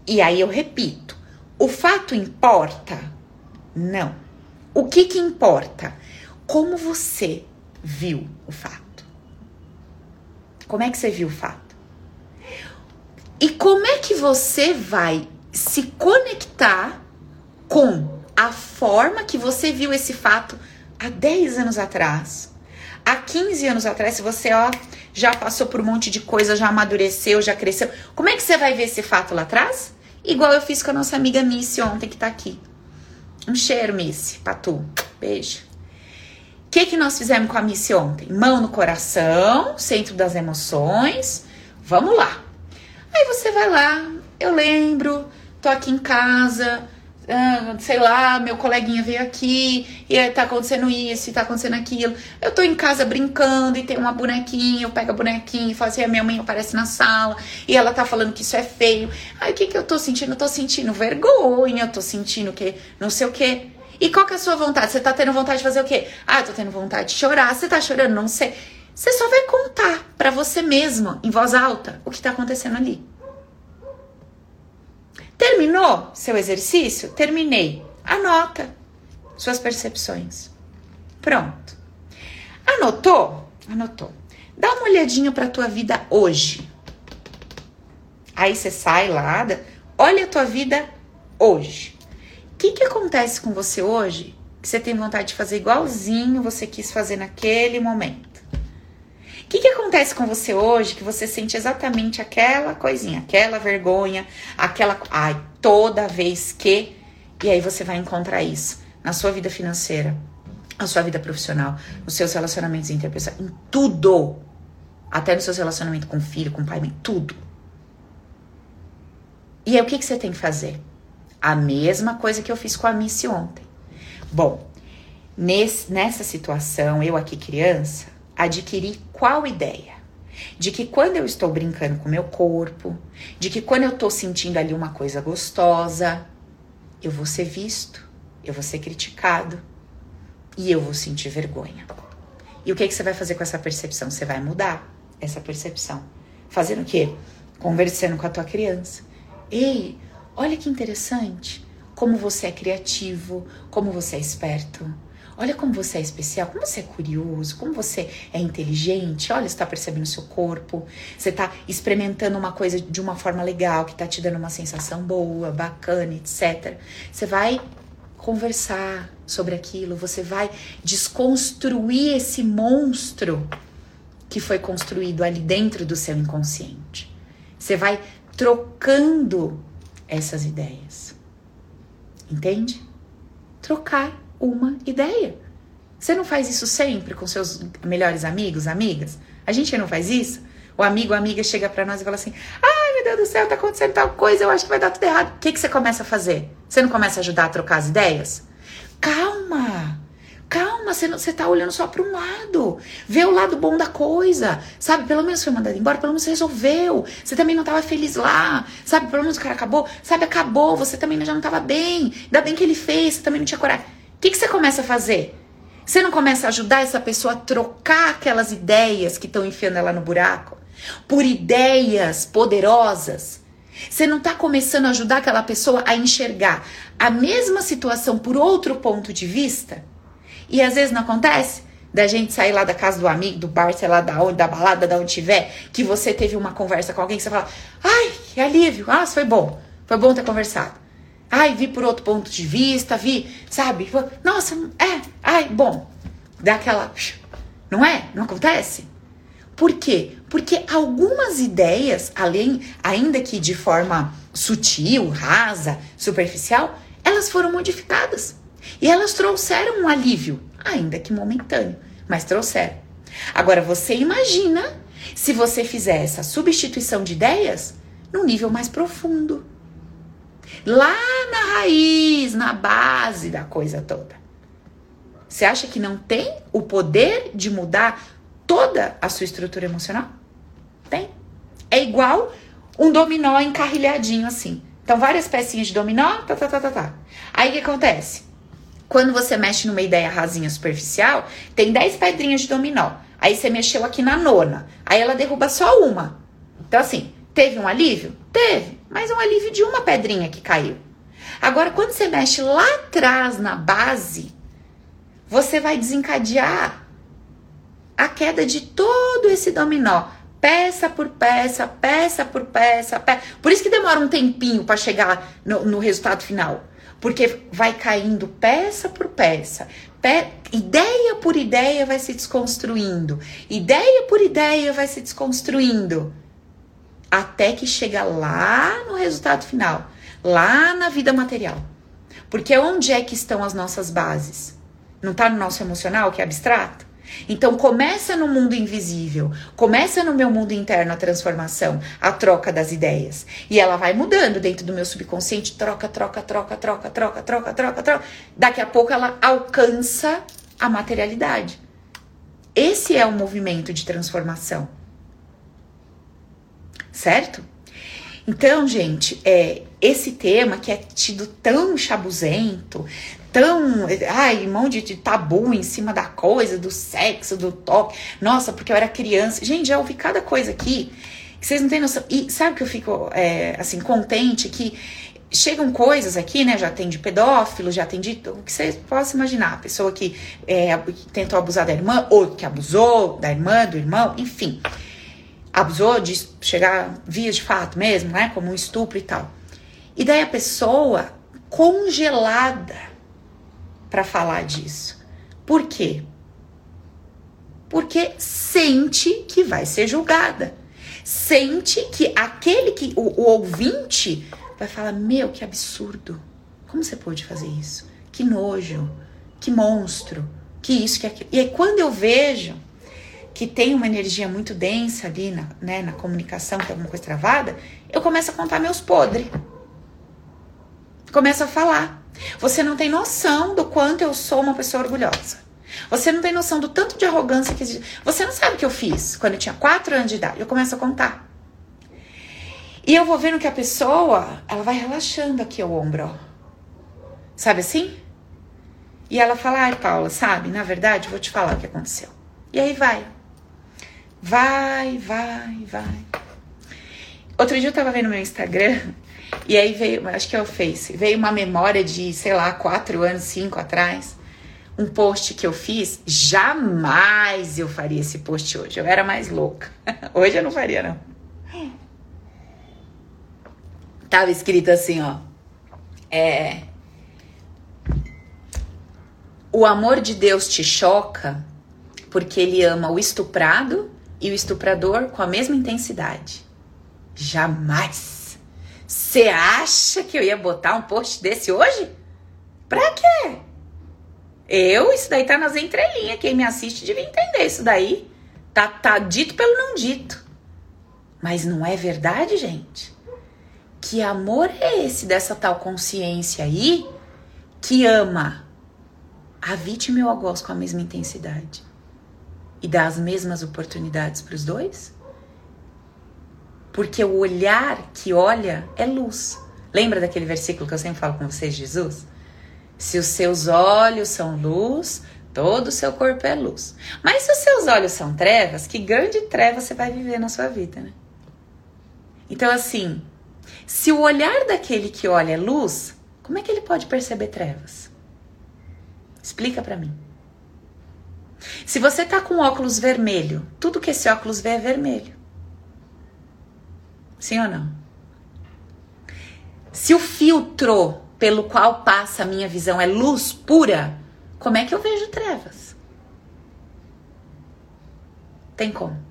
E aí eu repito, o fato importa? Não. O que que importa? Como você viu o fato? Como é que você viu o fato? E como é que você vai se conectar com a forma que você viu esse fato há 10 anos atrás, há 15 anos atrás, se você ó, já passou por um monte de coisa, já amadureceu, já cresceu, como é que você vai ver esse fato lá atrás? Igual eu fiz com a nossa amiga Missy ontem que tá aqui. Um cheiro, Missy, pra tu. Beijo. Que, que nós fizemos com a Missy ontem? Mão no coração, centro das emoções. Vamos lá. Aí você vai lá, eu lembro, tô aqui em casa, ah, sei lá, meu coleguinha veio aqui e tá acontecendo isso e tá acontecendo aquilo. Eu tô em casa brincando e tem uma bonequinha, eu pego a bonequinha e falo assim: a minha mãe aparece na sala e ela tá falando que isso é feio. Aí o que que eu tô sentindo? Eu tô sentindo vergonha, eu tô sentindo que não sei o que. E qual que é a sua vontade? Você tá tendo vontade de fazer o quê? Ah, eu tô tendo vontade de chorar. Você tá chorando? Não sei. Você só vai contar para você mesmo, em voz alta, o que tá acontecendo ali. Terminou seu exercício? Terminei. Anota suas percepções. Pronto. Anotou? Anotou. Dá uma olhadinha para tua vida hoje. Aí você sai lá, olha a tua vida hoje. Que, que acontece com você hoje que você tem vontade de fazer igualzinho você quis fazer naquele momento? O que, que acontece com você hoje que você sente exatamente aquela coisinha, aquela vergonha, aquela. Ai, toda vez que. E aí você vai encontrar isso na sua vida financeira, na sua vida profissional, nos seus relacionamentos interpessoais, em tudo. Até no seu relacionamento com filho, com pai, em tudo. E aí o que, que você tem que fazer? A mesma coisa que eu fiz com a Missy ontem. Bom, nesse, nessa situação, eu aqui criança, adquiri qual ideia? De que quando eu estou brincando com meu corpo, de que quando eu estou sentindo ali uma coisa gostosa, eu vou ser visto, eu vou ser criticado e eu vou sentir vergonha. E o que, que você vai fazer com essa percepção? Você vai mudar essa percepção. Fazendo o quê? Conversando com a tua criança. Ei, olha que interessante como você é criativo, como você é esperto. Olha como você é especial, como você é curioso, como você é inteligente. Olha, você está percebendo o seu corpo, você está experimentando uma coisa de uma forma legal, que está te dando uma sensação boa, bacana, etc. Você vai conversar sobre aquilo, você vai desconstruir esse monstro que foi construído ali dentro do seu inconsciente. Você vai trocando essas ideias. Entende? Trocar uma ideia. Você não faz isso sempre com seus melhores amigos, amigas? A gente não faz isso? O amigo amiga chega para nós e fala assim: ai meu Deus do céu, tá acontecendo tal coisa, eu acho que vai dar tudo errado. O que, que você começa a fazer? Você não começa a ajudar a trocar as ideias? Calma! Calma, você, tá olhando só para um lado. Vê o lado bom da coisa. Sabe, pelo menos foi mandado embora, pelo menos resolveu. Você também não tava feliz lá. Sabe, pelo menos o cara acabou. Sabe, acabou. Você também já não tava bem. Ainda bem que ele fez, você também não tinha coragem. O que, que você começa a fazer? Você não começa a ajudar essa pessoa a trocar aquelas ideias que estão enfiando ela no buraco por ideias poderosas? Você não está começando a ajudar aquela pessoa a enxergar a mesma situação por outro ponto de vista? E às vezes não acontece da gente sair lá da casa do amigo, do bar, sei lá, da onde, da balada, da onde tiver, que você teve uma conversa com alguém que você fala, ai, que alívio, ah, foi bom, foi bom ter conversado. Ai, vi por outro ponto de vista, vi, sabe? Nossa, é, ai, bom. Dá aquela. Não é? Não acontece? Por quê? Porque algumas ideias, além, ainda que de forma sutil, rasa, superficial, elas foram modificadas. E elas trouxeram um alívio, ainda que momentâneo, mas trouxeram. Agora você imagina se você fizer essa substituição de ideias num nível mais profundo. Lá na raiz, na base da coisa toda. Você acha que não tem o poder de mudar toda a sua estrutura emocional? Tem. É igual um dominó encarrilhadinho assim. Então, várias pecinhas de dominó, tá, tá, tá, tá, tá. Aí o que acontece? Quando você mexe numa ideia rasinha superficial, tem 10 pedrinhas de dominó. Aí você mexeu aqui na nona. Aí ela derruba só uma. Então, assim, teve um alívio? Teve, mas um alívio de uma pedrinha que caiu. Agora, quando você mexe lá atrás na base, você vai desencadear a queda de todo esse dominó, peça por peça, peça por peça, peça. Por isso que demora um tempinho para chegar no, no resultado final porque vai caindo peça por peça, pe ideia por ideia vai se desconstruindo, ideia por ideia vai se desconstruindo, até que chega lá no resultado final, lá na vida material. Porque onde é que estão as nossas bases? Não está no nosso emocional, que é abstrato? Então começa no mundo invisível, começa no meu mundo interno a transformação, a troca das ideias. E ela vai mudando dentro do meu subconsciente, troca, troca, troca, troca, troca, troca, troca, troca. Daqui a pouco ela alcança a materialidade. Esse é o movimento de transformação. Certo? Então, gente, é esse tema que é tido tão chabuzento, tão, ai, um monte de tabu em cima da coisa, do sexo, do toque. Nossa, porque eu era criança. Gente, já ouvi cada coisa aqui que vocês não têm noção. E sabe que eu fico, é, assim, contente que chegam coisas aqui, né? Já tem de pedófilo, já tem de o que vocês possam imaginar. A pessoa que é, tentou abusar da irmã, ou que abusou da irmã, do irmão, enfim. Abusou de chegar vias de fato mesmo, né? Como um estupro e tal. E daí a pessoa congelada para falar disso. Por quê? Porque sente que vai ser julgada. Sente que aquele que o, o ouvinte vai falar: "Meu, que absurdo. Como você pode fazer isso? Que nojo, que monstro, que isso, que aquilo". E aí quando eu vejo que tem uma energia muito densa ali na, né, na comunicação, que é alguma coisa travada, eu começo a contar meus podres. Começo a falar. Você não tem noção do quanto eu sou uma pessoa orgulhosa. Você não tem noção do tanto de arrogância que. Você não sabe o que eu fiz quando eu tinha 4 anos de idade. Eu começo a contar. E eu vou vendo que a pessoa, ela vai relaxando aqui o ombro, ó. Sabe assim? E ela fala, ai, Paula, sabe? Na verdade, vou te falar o que aconteceu. E aí vai. Vai, vai, vai. Outro dia eu tava vendo meu Instagram e aí veio, acho que é o Face, veio uma memória de, sei lá, quatro anos, cinco atrás. Um post que eu fiz, jamais eu faria esse post hoje. Eu era mais louca. Hoje eu não faria, não. Tava escrito assim, ó. É. O amor de Deus te choca porque ele ama o estuprado e o estuprador com a mesma intensidade. Jamais. Você acha que eu ia botar um post desse hoje? Pra quê? Eu, isso daí tá nas entrelinhas. Quem me assiste devia entender isso daí. Tá, tá dito pelo não dito. Mas não é verdade, gente? Que amor é esse dessa tal consciência aí que ama a vítima e o algoz com a mesma intensidade e dá as mesmas oportunidades para os dois? Porque o olhar que olha é luz. Lembra daquele versículo que eu sempre falo com vocês, Jesus? Se os seus olhos são luz, todo o seu corpo é luz. Mas se os seus olhos são trevas, que grande treva você vai viver na sua vida, né? Então, assim, se o olhar daquele que olha é luz, como é que ele pode perceber trevas? Explica para mim. Se você tá com óculos vermelho, tudo que esse óculos vê é vermelho. Sim ou não? Se o filtro pelo qual passa a minha visão é luz pura, como é que eu vejo trevas? Tem como?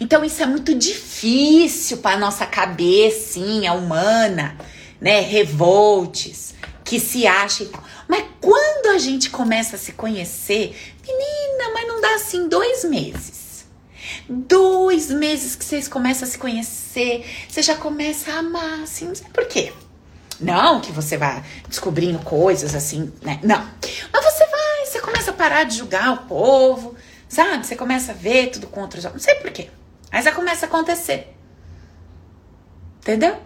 Então isso é muito difícil para nossa cabecinha humana, né? Revoltes, que se acha. Mas quando a gente começa a se conhecer, menina, mas não dá assim dois meses. Dois meses que vocês começam a se conhecer, você já começa a amar, assim, não sei por quê. Não que você vá descobrindo coisas assim, né? Não. Mas você vai, você começa a parar de julgar o povo, sabe? Você começa a ver tudo com outros olhos. Não sei por quê. Mas já começa a acontecer. Entendeu?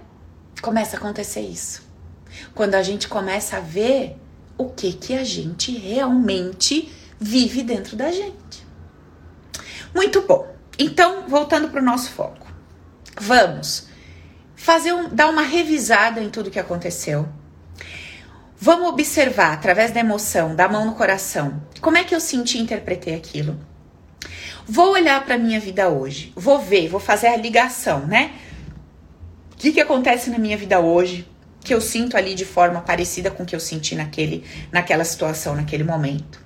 Começa a acontecer isso. Quando a gente começa a ver o que que a gente realmente vive dentro da gente. Muito bom. Então, voltando para o nosso foco. Vamos fazer um, dar uma revisada em tudo que aconteceu. Vamos observar através da emoção, da mão no coração, como é que eu senti e interpretei aquilo. Vou olhar para minha vida hoje, vou ver, vou fazer a ligação, né? O que, que acontece na minha vida hoje que eu sinto ali de forma parecida com o que eu senti naquele, naquela situação, naquele momento.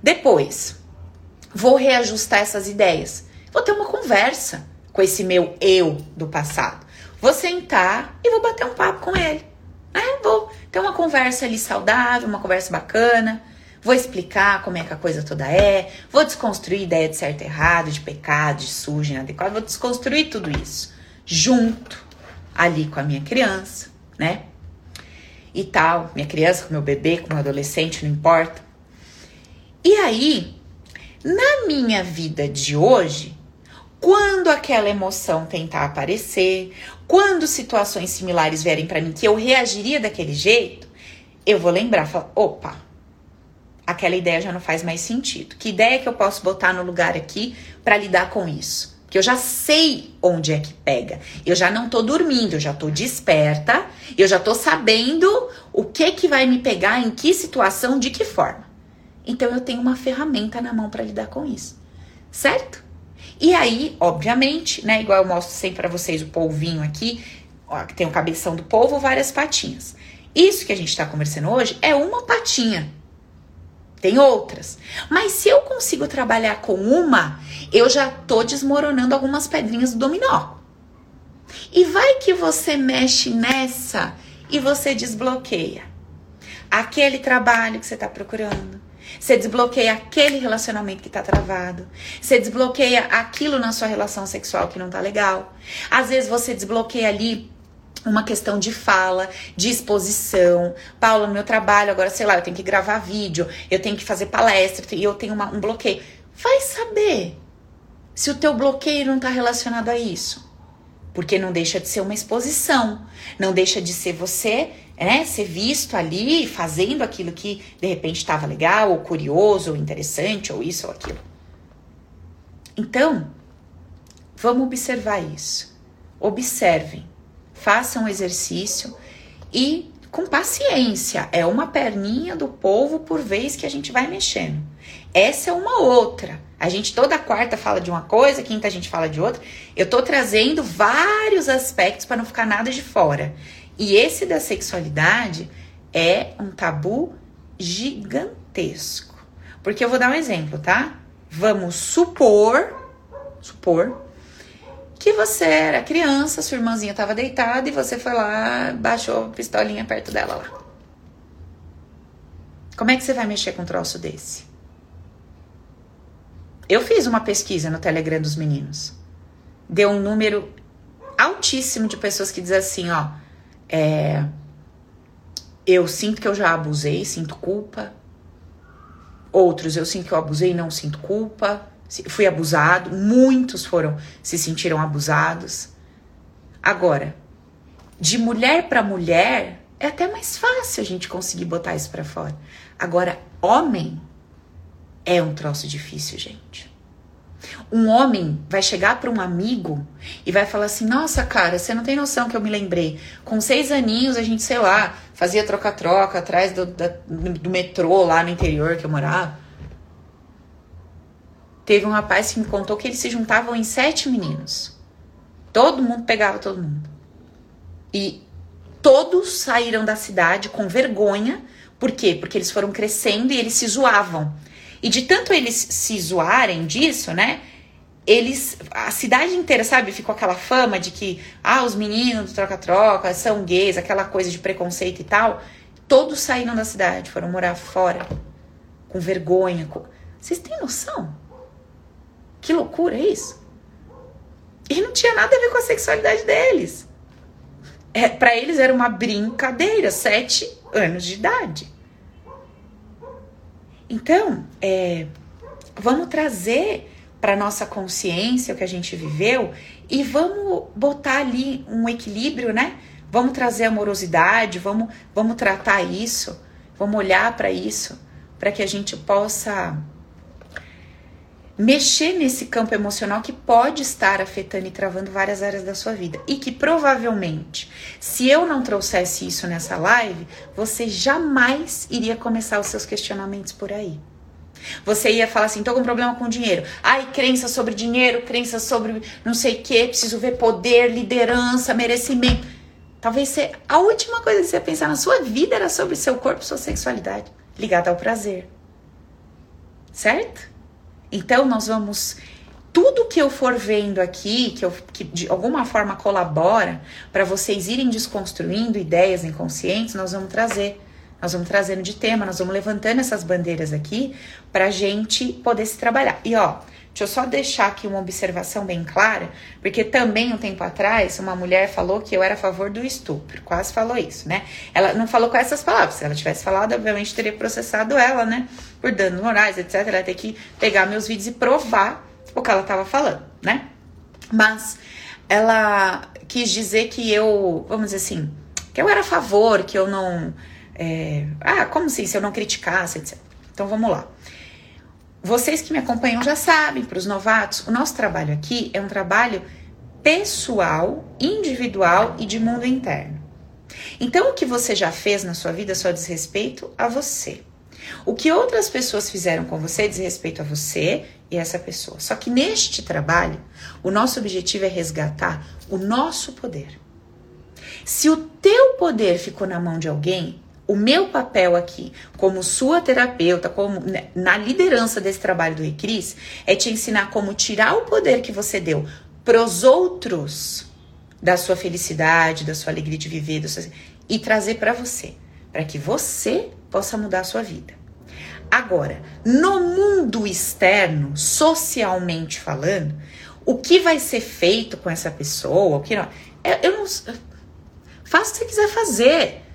Depois, vou reajustar essas ideias. Vou ter uma conversa com esse meu eu do passado. Vou sentar e vou bater um papo com ele. Né? Vou ter uma conversa ali saudável, uma conversa bacana. Vou explicar como é que a coisa toda é. Vou desconstruir ideia de certo e errado, de pecado, de sujo, inadequado. Vou desconstruir tudo isso junto ali com a minha criança, né? E tal, minha criança, com meu bebê, com meu adolescente, não importa. E aí, na minha vida de hoje, quando aquela emoção tentar aparecer, quando situações similares vierem para mim que eu reagiria daquele jeito, eu vou lembrar, falar, opa, aquela ideia já não faz mais sentido. Que ideia que eu posso botar no lugar aqui para lidar com isso? Que eu já sei onde é que pega. Eu já não tô dormindo, eu já tô desperta, eu já tô sabendo o que que vai me pegar, em que situação, de que forma. Então eu tenho uma ferramenta na mão para lidar com isso. Certo? E aí, obviamente, né, igual eu mostro sempre para vocês o polvinho aqui, ó, que tem o cabeção do polvo, várias patinhas. Isso que a gente está conversando hoje é uma patinha. Tem outras. Mas se eu consigo trabalhar com uma, eu já tô desmoronando algumas pedrinhas do dominó. E vai que você mexe nessa e você desbloqueia aquele trabalho que você está procurando, você desbloqueia aquele relacionamento que tá travado. Você desbloqueia aquilo na sua relação sexual que não tá legal. Às vezes você desbloqueia ali uma questão de fala, de exposição. Paula, no meu trabalho, agora sei lá, eu tenho que gravar vídeo, eu tenho que fazer palestra e eu tenho uma, um bloqueio. Vai saber se o teu bloqueio não tá relacionado a isso. Porque não deixa de ser uma exposição, não deixa de ser você né, ser visto ali fazendo aquilo que de repente estava legal, ou curioso, ou interessante, ou isso ou aquilo. Então, vamos observar isso. Observem, façam exercício e com paciência. É uma perninha do povo por vez que a gente vai mexendo. Essa é uma outra. A gente toda quarta fala de uma coisa, quinta a gente fala de outra. Eu tô trazendo vários aspectos para não ficar nada de fora. E esse da sexualidade é um tabu gigantesco. Porque eu vou dar um exemplo, tá? Vamos supor, supor que você era criança, sua irmãzinha estava deitada e você foi lá, baixou a pistolinha perto dela lá. Como é que você vai mexer com um troço desse? Eu fiz uma pesquisa no Telegram dos meninos. Deu um número altíssimo de pessoas que diz assim, ó, É, eu sinto que eu já abusei, sinto culpa. Outros, eu sinto que eu abusei não sinto culpa. Fui abusado. Muitos foram, se sentiram abusados. Agora, de mulher para mulher, é até mais fácil a gente conseguir botar isso para fora. Agora, homem é um troço difícil, gente. Um homem vai chegar para um amigo e vai falar assim: Nossa, cara, você não tem noção que eu me lembrei. Com seis aninhos, a gente, sei lá, fazia troca-troca atrás do, da, do metrô lá no interior que eu morava. Teve um rapaz que me contou que eles se juntavam em sete meninos. Todo mundo pegava todo mundo. E todos saíram da cidade com vergonha. Por quê? Porque eles foram crescendo e eles se zoavam. E de tanto eles se zoarem disso, né? Eles, a cidade inteira, sabe, ficou aquela fama de que, ah, os meninos do troca-troca são gays, aquela coisa de preconceito e tal. Todos saíram da cidade, foram morar fora, com vergonha. Com... Vocês têm noção? Que loucura é isso? E não tinha nada a ver com a sexualidade deles. É, para eles era uma brincadeira, sete anos de idade. Então, é, vamos trazer para nossa consciência o que a gente viveu e vamos botar ali um equilíbrio, né? Vamos trazer amorosidade, vamos, vamos tratar isso, vamos olhar para isso, para que a gente possa mexer nesse campo emocional que pode estar afetando e travando várias áreas da sua vida. E que provavelmente, se eu não trouxesse isso nessa live, você jamais iria começar os seus questionamentos por aí. Você ia falar assim, tô com problema com dinheiro. Ai, crença sobre dinheiro, crença sobre não sei o que, preciso ver poder, liderança, merecimento. Talvez você, a última coisa que você ia pensar na sua vida era sobre seu corpo, sua sexualidade, ligada ao prazer. Certo? Então nós vamos tudo que eu for vendo aqui, que, eu, que de alguma forma colabora para vocês irem desconstruindo ideias inconscientes, nós vamos trazer. Nós vamos trazendo de tema, nós vamos levantando essas bandeiras aqui para gente poder se trabalhar. E ó, Deixa eu só deixar aqui uma observação bem clara, porque também um tempo atrás uma mulher falou que eu era a favor do estupro, quase falou isso, né? Ela não falou com essas palavras, se ela tivesse falado, obviamente teria processado ela, né? Por danos morais, etc. Ela ter que pegar meus vídeos e provar o que ela estava falando, né? Mas ela quis dizer que eu, vamos dizer assim, que eu era a favor, que eu não. É, ah, como assim? Se eu não criticasse, etc. Então vamos lá. Vocês que me acompanham já sabem, para os novatos, o nosso trabalho aqui é um trabalho pessoal, individual e de mundo interno. Então, o que você já fez na sua vida só diz respeito a você. O que outras pessoas fizeram com você diz respeito a você e essa pessoa. Só que neste trabalho, o nosso objetivo é resgatar o nosso poder. Se o teu poder ficou na mão de alguém, o meu papel aqui, como sua terapeuta, como né, na liderança desse trabalho do Ecris, é te ensinar como tirar o poder que você deu pros outros da sua felicidade, da sua alegria de viver, e trazer para você, para que você possa mudar a sua vida. Agora, no mundo externo, socialmente falando, o que vai ser feito com essa pessoa, o que não, eu, eu não faça o que você quiser fazer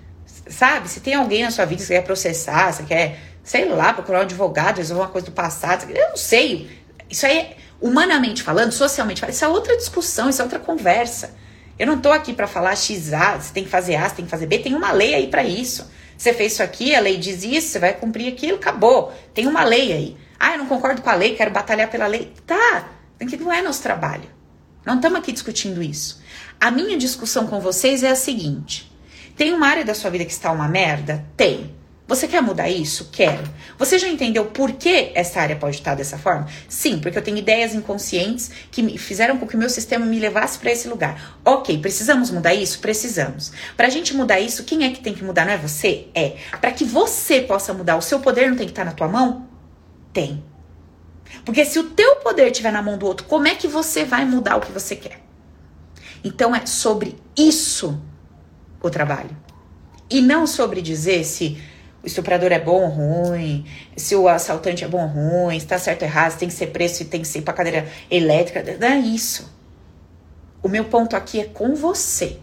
sabe? Se tem alguém na sua vida que você quer processar, você quer, sei lá, procurar um advogado, resolver uma coisa do passado, eu não sei. Isso aí, é, humanamente falando, socialmente falando, isso é outra discussão, isso é outra conversa. Eu não tô aqui para falar XA, você tem que fazer A, você tem que fazer B, tem uma lei aí para isso. Você fez isso aqui, a lei diz isso, você vai cumprir aquilo, acabou. Tem uma lei aí. Ah, eu não concordo com a lei, quero batalhar pela lei. Tá, que não é nosso trabalho. Não estamos aqui discutindo isso. A minha discussão com vocês é a seguinte: tem uma área da sua vida que está uma merda? Tem. Você quer mudar isso? Quero. Você já entendeu por que essa área pode estar dessa forma? Sim, porque eu tenho ideias inconscientes que me fizeram com que o meu sistema me levasse para esse lugar. Ok, precisamos mudar isso? Precisamos. Para a gente mudar isso, quem é que tem que mudar? Não é você? É. Para que você possa mudar, o seu poder não tem que estar na tua mão? Tem. Porque se o teu poder estiver na mão do outro, como é que você vai mudar o que você quer? Então é sobre isso o trabalho. E não sobre dizer se o estuprador é bom ou ruim, se o assaltante é bom ou ruim, se tá certo ou errado, se tem que ser preso, se tem que ser pra cadeira elétrica. Não é isso. O meu ponto aqui é com você.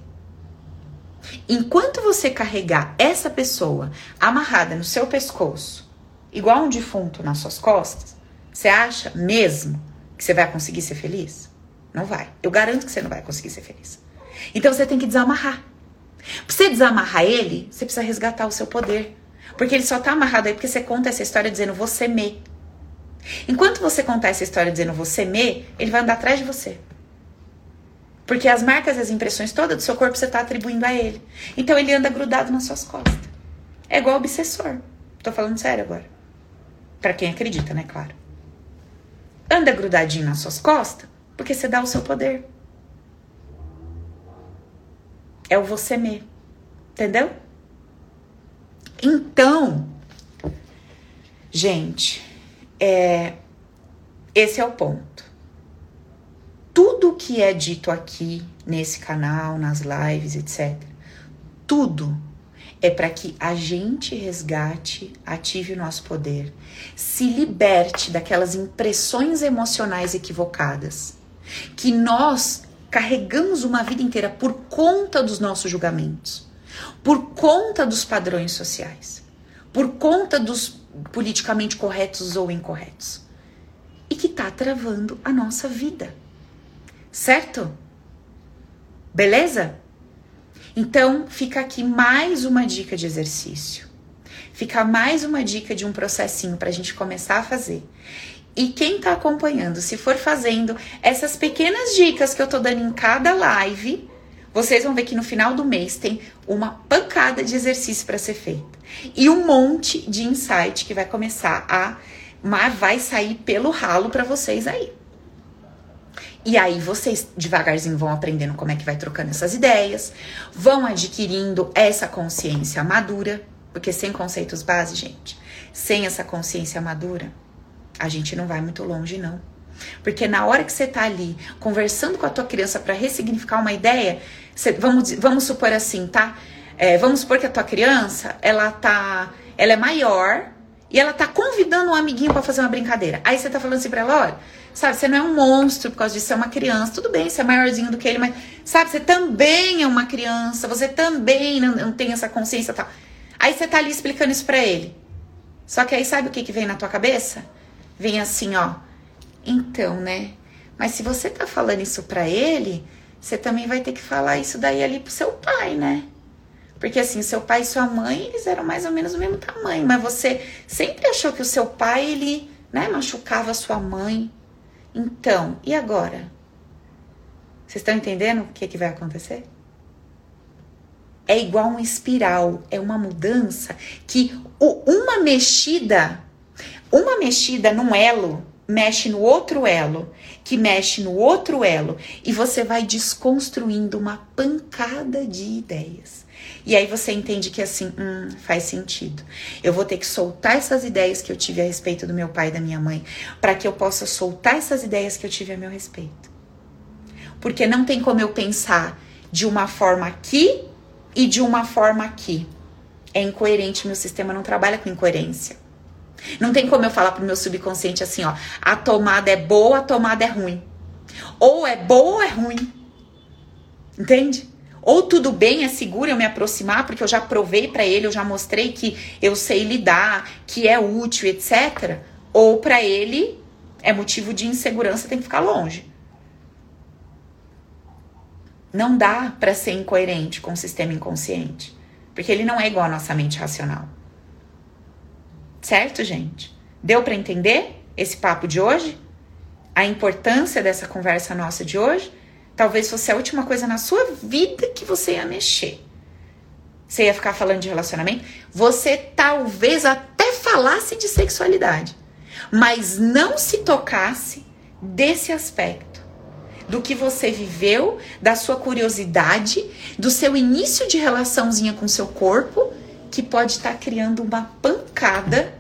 Enquanto você carregar essa pessoa amarrada no seu pescoço, igual um defunto nas suas costas, você acha mesmo que você vai conseguir ser feliz? Não vai. Eu garanto que você não vai conseguir ser feliz. Então você tem que desamarrar. Pra você desamarrar ele, você precisa resgatar o seu poder. Porque ele só tá amarrado aí porque você conta essa história dizendo você me. Enquanto você contar essa história dizendo você me, ele vai andar atrás de você. Porque as marcas e as impressões todas do seu corpo você está atribuindo a ele. Então ele anda grudado nas suas costas. É igual obsessor. Tô falando sério agora. Para quem acredita, né, claro. Anda grudadinho nas suas costas porque você dá o seu poder. É o você me. Entendeu? Então, gente, é, esse é o ponto. Tudo que é dito aqui nesse canal, nas lives, etc., tudo é para que a gente resgate, ative o nosso poder, se liberte daquelas impressões emocionais equivocadas que nós carregamos uma vida inteira por conta dos nossos julgamentos, por conta dos padrões sociais, por conta dos politicamente corretos ou incorretos, e que está travando a nossa vida. Certo? Beleza? Então, fica aqui mais uma dica de exercício. Fica mais uma dica de um processinho para a gente começar a fazer. E quem está acompanhando, se for fazendo essas pequenas dicas que eu tô dando em cada live, vocês vão ver que no final do mês tem uma pancada de exercício para ser feita e um monte de insight que vai começar a mas vai sair pelo ralo para vocês aí. E aí vocês devagarzinho vão aprendendo como é que vai trocando essas ideias, vão adquirindo essa consciência madura, porque sem conceitos base, gente, sem essa consciência madura, a gente não vai muito longe, não. Porque na hora que você tá ali conversando com a tua criança para ressignificar uma ideia, você, vamos, vamos supor assim, tá? É, vamos supor que a tua criança, ela tá, ela é maior e ela tá convidando um amiguinho para fazer uma brincadeira. Aí você tá falando assim pra ela, olha, sabe, você não é um monstro por causa disso, você é uma criança. Tudo bem, você é maiorzinho do que ele, mas, sabe, você também é uma criança, você também não, não tem essa consciência tal. Aí você tá ali explicando isso pra ele. Só que aí sabe o que, que vem na tua cabeça? Vem assim, ó. Então, né? Mas se você tá falando isso pra ele, você também vai ter que falar isso daí ali pro seu pai, né? Porque assim, seu pai e sua mãe, eles eram mais ou menos do mesmo tamanho, mas você sempre achou que o seu pai, ele, né, machucava a sua mãe. Então, e agora? Vocês estão entendendo o que, que vai acontecer? É igual uma espiral, é uma mudança que uma mexida uma mexida num elo mexe no outro elo, que mexe no outro elo, e você vai desconstruindo uma pancada de ideias. E aí você entende que assim, hum, faz sentido. Eu vou ter que soltar essas ideias que eu tive a respeito do meu pai e da minha mãe, para que eu possa soltar essas ideias que eu tive a meu respeito. Porque não tem como eu pensar de uma forma aqui e de uma forma aqui. É incoerente, meu sistema não trabalha com incoerência. Não tem como eu falar pro meu subconsciente assim, ó, a tomada é boa, a tomada é ruim. Ou é boa ou é ruim. Entende? Ou tudo bem, é seguro eu me aproximar, porque eu já provei para ele, eu já mostrei que eu sei lidar, que é útil, etc. Ou para ele é motivo de insegurança, tem que ficar longe. Não dá para ser incoerente com o sistema inconsciente, porque ele não é igual à nossa mente racional. Certo, gente? Deu para entender esse papo de hoje? A importância dessa conversa nossa de hoje? Talvez fosse a última coisa na sua vida que você ia mexer. Você ia ficar falando de relacionamento? Você talvez até falasse de sexualidade, mas não se tocasse desse aspecto do que você viveu, da sua curiosidade, do seu início de relaçãozinha com seu corpo que pode estar tá criando uma pancada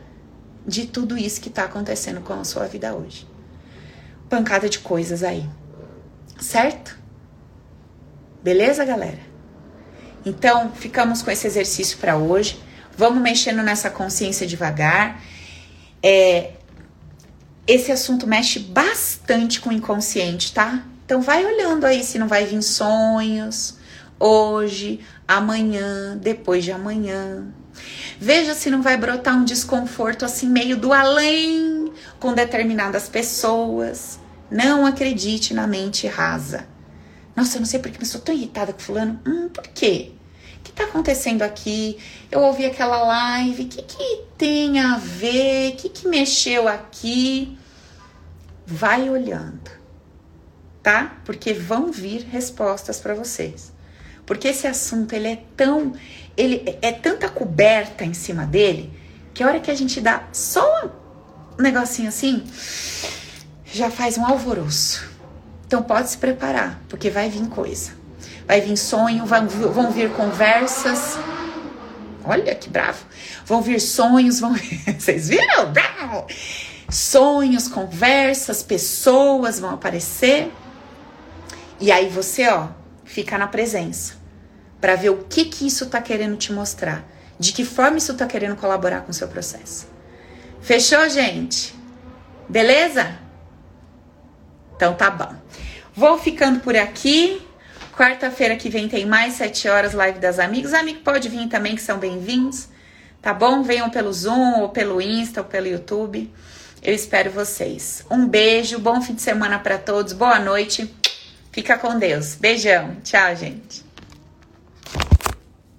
de tudo isso que está acontecendo com a sua vida hoje. Pancada de coisas aí. Certo? Beleza, galera? Então, ficamos com esse exercício para hoje. Vamos mexendo nessa consciência devagar. É, esse assunto mexe bastante com o inconsciente, tá? Então vai olhando aí se não vai vir sonhos hoje, amanhã, depois de amanhã. Veja se não vai brotar um desconforto assim meio do além com determinadas pessoas. Não acredite na mente rasa. Nossa, eu não sei porque, mas estou tão irritada com fulano. Hum, por quê? O que está acontecendo aqui? Eu ouvi aquela live. O que, que tem a ver? O que, que mexeu aqui? Vai olhando, tá? Porque vão vir respostas para vocês. Porque esse assunto ele é tão, ele é tanta coberta em cima dele que a hora que a gente dá só um negocinho assim, já faz um alvoroço. Então pode se preparar, porque vai vir coisa. Vai vir sonho, vão, vão vir conversas. Olha que bravo. Vão vir sonhos, vão. Vocês viram? Sonhos, conversas, pessoas vão aparecer. E aí você, ó, fica na presença para ver o que que isso está querendo te mostrar, de que forma isso está querendo colaborar com o seu processo. Fechou, gente? Beleza? Então tá bom. Vou ficando por aqui. Quarta-feira que vem tem mais 7 horas live das amigas. Amigo pode vir também, que são bem-vindos. Tá bom? Venham pelo Zoom, ou pelo Insta, ou pelo YouTube. Eu espero vocês. Um beijo, bom fim de semana para todos, boa noite. Fica com Deus. Beijão. Tchau, gente.